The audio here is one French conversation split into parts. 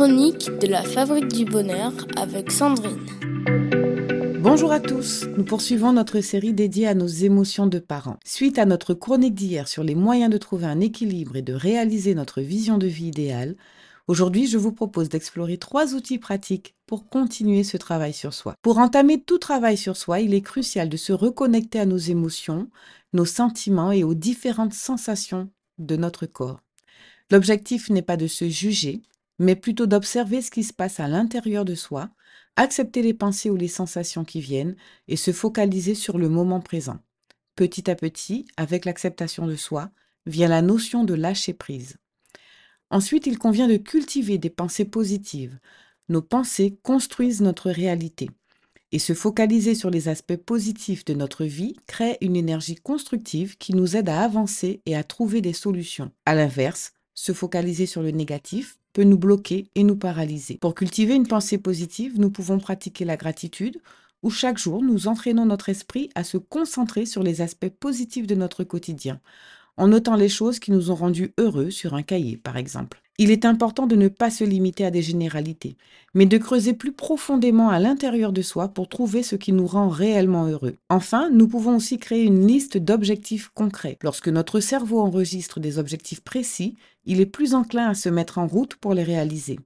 chroniques de la Fabrique du Bonheur avec Sandrine. Bonjour à tous, nous poursuivons notre série dédiée à nos émotions de parents. Suite à notre chronique d'hier sur les moyens de trouver un équilibre et de réaliser notre vision de vie idéale, aujourd'hui je vous propose d'explorer trois outils pratiques pour continuer ce travail sur soi. Pour entamer tout travail sur soi, il est crucial de se reconnecter à nos émotions, nos sentiments et aux différentes sensations de notre corps. L'objectif n'est pas de se juger, mais plutôt d'observer ce qui se passe à l'intérieur de soi, accepter les pensées ou les sensations qui viennent et se focaliser sur le moment présent. Petit à petit, avec l'acceptation de soi, vient la notion de lâcher prise. Ensuite, il convient de cultiver des pensées positives. Nos pensées construisent notre réalité. Et se focaliser sur les aspects positifs de notre vie crée une énergie constructive qui nous aide à avancer et à trouver des solutions. À l'inverse, se focaliser sur le négatif peut nous bloquer et nous paralyser. Pour cultiver une pensée positive, nous pouvons pratiquer la gratitude, où chaque jour nous entraînons notre esprit à se concentrer sur les aspects positifs de notre quotidien, en notant les choses qui nous ont rendus heureux sur un cahier, par exemple. Il est important de ne pas se limiter à des généralités, mais de creuser plus profondément à l'intérieur de soi pour trouver ce qui nous rend réellement heureux. Enfin, nous pouvons aussi créer une liste d'objectifs concrets. Lorsque notre cerveau enregistre des objectifs précis, il est plus enclin à se mettre en route pour les réaliser.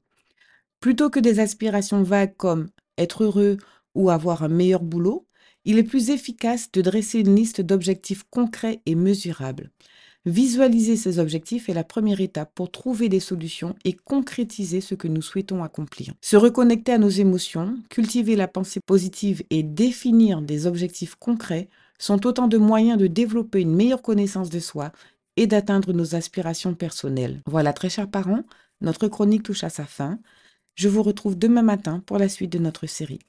Plutôt que des aspirations vagues comme être heureux ou avoir un meilleur boulot, il est plus efficace de dresser une liste d'objectifs concrets et mesurables. Visualiser ces objectifs est la première étape pour trouver des solutions et concrétiser ce que nous souhaitons accomplir. Se reconnecter à nos émotions, cultiver la pensée positive et définir des objectifs concrets sont autant de moyens de développer une meilleure connaissance de soi et d'atteindre nos aspirations personnelles. Voilà, très chers parents, notre chronique touche à sa fin. Je vous retrouve demain matin pour la suite de notre série.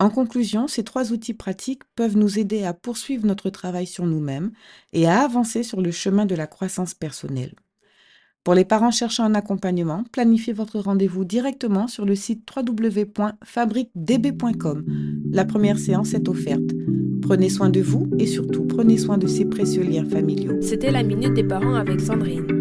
En conclusion, ces trois outils pratiques peuvent nous aider à poursuivre notre travail sur nous-mêmes et à avancer sur le chemin de la croissance personnelle. Pour les parents cherchant un accompagnement, planifiez votre rendez-vous directement sur le site www.fabriquedb.com. La première séance est offerte. Prenez soin de vous et surtout prenez soin de ces précieux liens familiaux. C'était la Minute des Parents avec Sandrine.